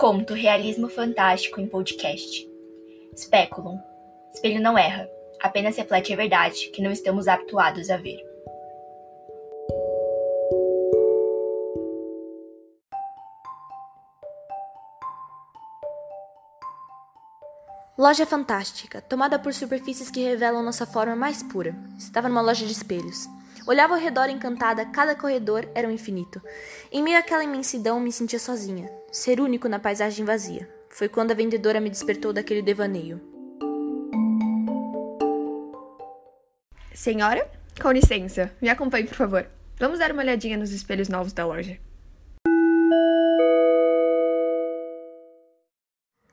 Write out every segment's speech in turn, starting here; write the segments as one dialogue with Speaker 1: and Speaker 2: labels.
Speaker 1: Conto Realismo Fantástico em Podcast. Speculum. Espelho não erra, apenas reflete a verdade que não estamos habituados a ver.
Speaker 2: Loja fantástica, tomada por superfícies que revelam nossa forma mais pura. Estava numa loja de espelhos. Olhava ao redor encantada, cada corredor era um infinito. Em meio àquela imensidão, me sentia sozinha, ser único na paisagem vazia. Foi quando a vendedora me despertou daquele devaneio.
Speaker 3: Senhora, com licença, me acompanhe, por favor. Vamos dar uma olhadinha nos espelhos novos da loja.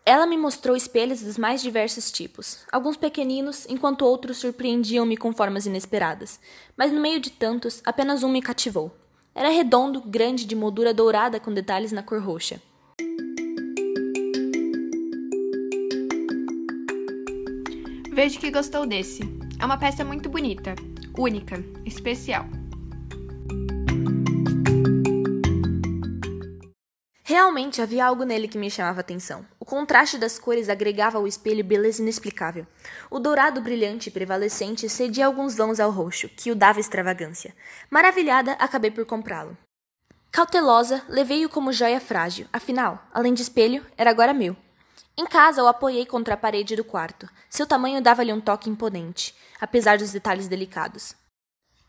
Speaker 2: Ela me mostrou espelhos dos mais diversos tipos, alguns pequeninos, enquanto outros surpreendiam-me com formas inesperadas. Mas no meio de tantos, apenas um me cativou. Era redondo, grande, de moldura dourada com detalhes na cor roxa.
Speaker 3: Vejo que gostou desse. É uma peça muito bonita, única, especial.
Speaker 2: Realmente havia algo nele que me chamava atenção. O contraste das cores agregava ao espelho beleza inexplicável. O dourado brilhante e prevalecente cedia alguns vãos ao roxo, que o dava extravagância. Maravilhada, acabei por comprá-lo. Cautelosa, levei-o como joia frágil, afinal, além de espelho, era agora meu. Em casa, o apoiei contra a parede do quarto. Seu tamanho dava-lhe um toque imponente, apesar dos detalhes delicados.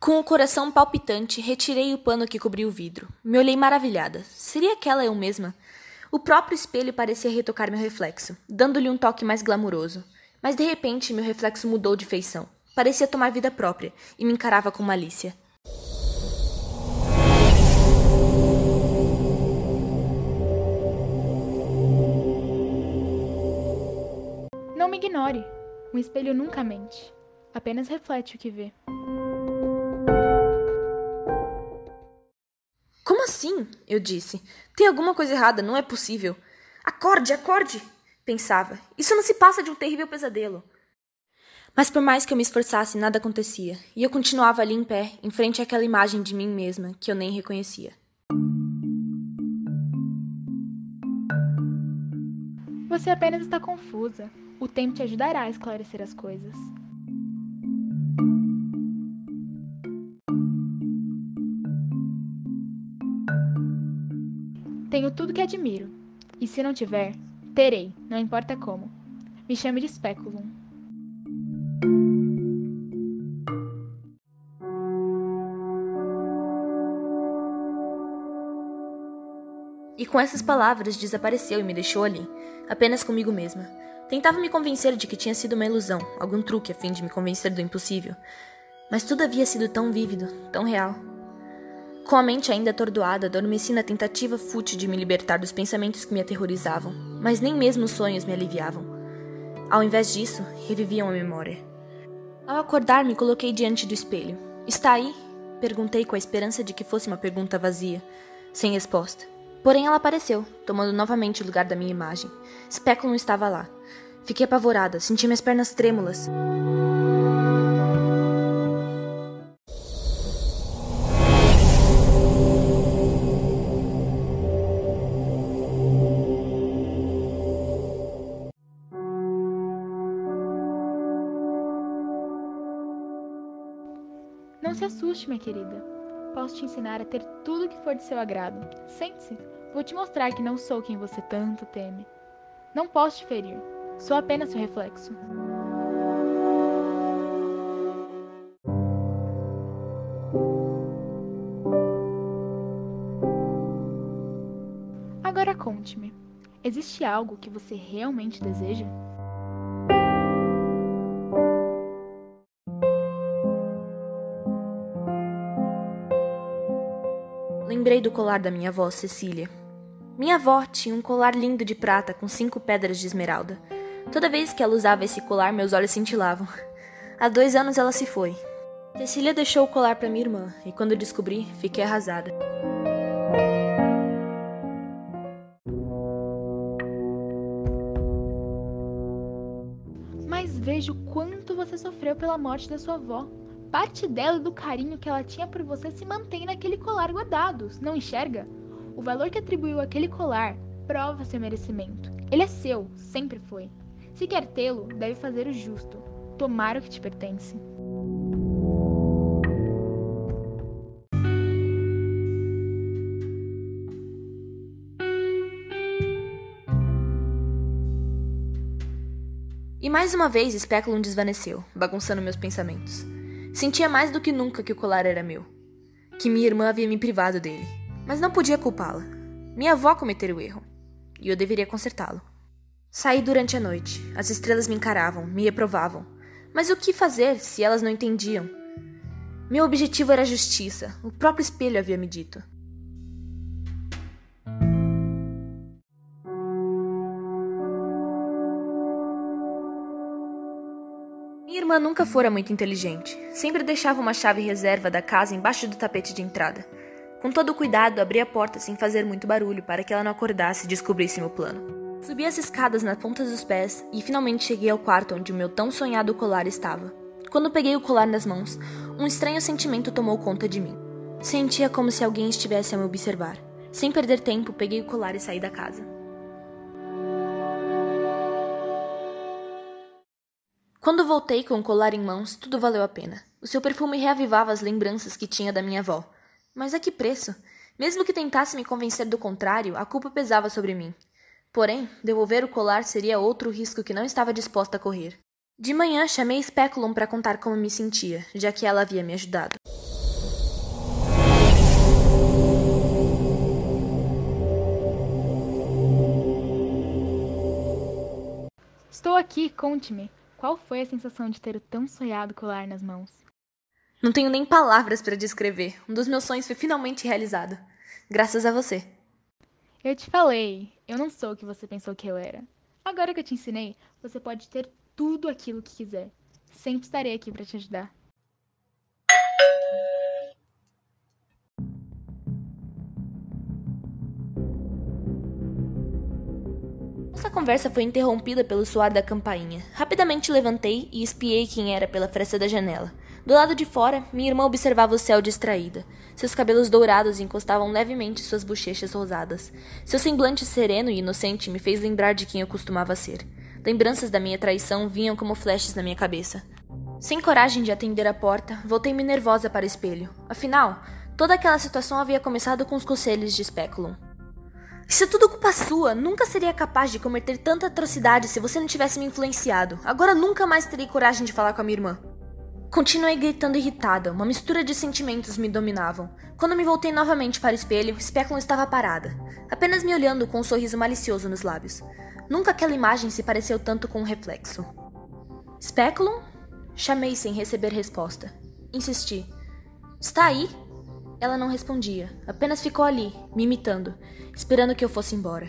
Speaker 2: Com o coração palpitante, retirei o pano que cobria o vidro. Me olhei maravilhada. Seria aquela eu mesma? O próprio espelho parecia retocar meu reflexo, dando-lhe um toque mais glamuroso. Mas de repente, meu reflexo mudou de feição. Parecia tomar vida própria e me encarava com malícia.
Speaker 4: Não me ignore. Um espelho nunca mente. Apenas reflete o que vê.
Speaker 2: Eu disse. Tem alguma coisa errada, não é possível. Acorde, acorde! Pensava. Isso não se passa de um terrível pesadelo. Mas por mais que eu me esforçasse, nada acontecia, e eu continuava ali em pé, em frente àquela imagem de mim mesma que eu nem reconhecia.
Speaker 4: Você apenas está confusa. O tempo te ajudará a esclarecer as coisas. Tenho tudo que admiro. E se não tiver, terei, não importa como. Me chame de Speculum.
Speaker 2: E com essas palavras desapareceu e me deixou ali, apenas comigo mesma. Tentava me convencer de que tinha sido uma ilusão, algum truque a fim de me convencer do impossível. Mas tudo havia sido tão vívido, tão real. Com a mente ainda atordoada, adormeci na tentativa fútil de me libertar dos pensamentos que me aterrorizavam, mas nem mesmo os sonhos me aliviavam. Ao invés disso, reviviam a memória. Ao acordar, me coloquei diante do espelho. Está aí? Perguntei com a esperança de que fosse uma pergunta vazia, sem resposta. Porém, ela apareceu, tomando novamente o lugar da minha imagem. Speculum estava lá. Fiquei apavorada, senti minhas pernas trêmulas.
Speaker 4: Se assuste, minha querida. Posso te ensinar a ter tudo o que for de seu agrado. Sente-se. Vou te mostrar que não sou quem você tanto teme. Não posso te ferir. Sou apenas seu reflexo. Agora conte-me: existe algo que você realmente deseja?
Speaker 2: Lembrei do colar da minha avó, Cecília. Minha avó tinha um colar lindo de prata com cinco pedras de esmeralda. Toda vez que ela usava esse colar, meus olhos cintilavam. Há dois anos ela se foi. Cecília deixou o colar para minha irmã e quando descobri, fiquei arrasada.
Speaker 4: Mas vejo quanto você sofreu pela morte da sua avó. Parte dela e do carinho que ela tinha por você se mantém naquele colar guardado, não enxerga? O valor que atribuiu àquele colar prova seu merecimento. Ele é seu, sempre foi. Se quer tê-lo, deve fazer o justo, tomar o que te pertence.
Speaker 2: E mais uma vez Speculum desvaneceu, bagunçando meus pensamentos. Sentia mais do que nunca que o colar era meu. Que minha irmã havia me privado dele. Mas não podia culpá-la. Minha avó cometera o erro. E eu deveria consertá-lo. Saí durante a noite. As estrelas me encaravam, me reprovavam. Mas o que fazer se elas não entendiam? Meu objetivo era justiça. O próprio espelho havia me dito. Irmã nunca fora muito inteligente. Sempre deixava uma chave reserva da casa embaixo do tapete de entrada. Com todo cuidado, abri a porta sem fazer muito barulho para que ela não acordasse e descobrisse meu plano. Subi as escadas nas pontas dos pés e finalmente cheguei ao quarto onde o meu tão sonhado colar estava. Quando peguei o colar nas mãos, um estranho sentimento tomou conta de mim. Sentia como se alguém estivesse a me observar. Sem perder tempo, peguei o colar e saí da casa. Quando voltei com o colar em mãos, tudo valeu a pena. O seu perfume reavivava as lembranças que tinha da minha avó. Mas a que preço? Mesmo que tentasse me convencer do contrário, a culpa pesava sobre mim. Porém, devolver o colar seria outro risco que não estava disposta a correr. De manhã, chamei Speculum para contar como me sentia, já que ela havia me ajudado.
Speaker 4: Estou aqui, conte-me. Qual foi a sensação de ter o tão sonhado colar nas mãos?
Speaker 2: Não tenho nem palavras para descrever. Um dos meus sonhos foi finalmente realizado. Graças a você.
Speaker 4: Eu te falei, eu não sou o que você pensou que eu era. Agora que eu te ensinei, você pode ter tudo aquilo que quiser. Sempre estarei aqui para te ajudar.
Speaker 2: Conversa foi interrompida pelo soar da campainha. Rapidamente levantei e espiei quem era pela fresta da janela. Do lado de fora, minha irmã observava o céu distraída. Seus cabelos dourados encostavam levemente suas bochechas rosadas. Seu semblante sereno e inocente me fez lembrar de quem eu costumava ser. Lembranças da minha traição vinham como flashes na minha cabeça. Sem coragem de atender a porta, voltei-me nervosa para o espelho. Afinal, toda aquela situação havia começado com os conselhos de Speculum. Isso é tudo culpa sua. Nunca seria capaz de cometer tanta atrocidade se você não tivesse me influenciado. Agora nunca mais terei coragem de falar com a minha irmã. Continuei gritando irritada, uma mistura de sentimentos me dominavam. Quando me voltei novamente para o espelho, Speculum estava parada, apenas me olhando com um sorriso malicioso nos lábios. Nunca aquela imagem se pareceu tanto com um reflexo. Speculum? Chamei sem receber resposta. Insisti. Está aí? Ela não respondia, apenas ficou ali, me imitando, esperando que eu fosse embora.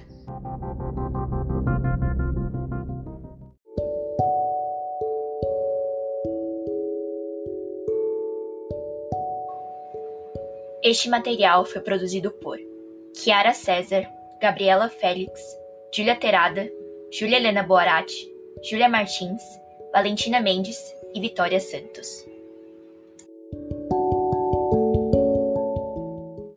Speaker 1: Este material foi produzido por Kiara César, Gabriela Félix, Júlia Terada, Júlia Helena Boarati, Júlia Martins, Valentina Mendes e Vitória Santos.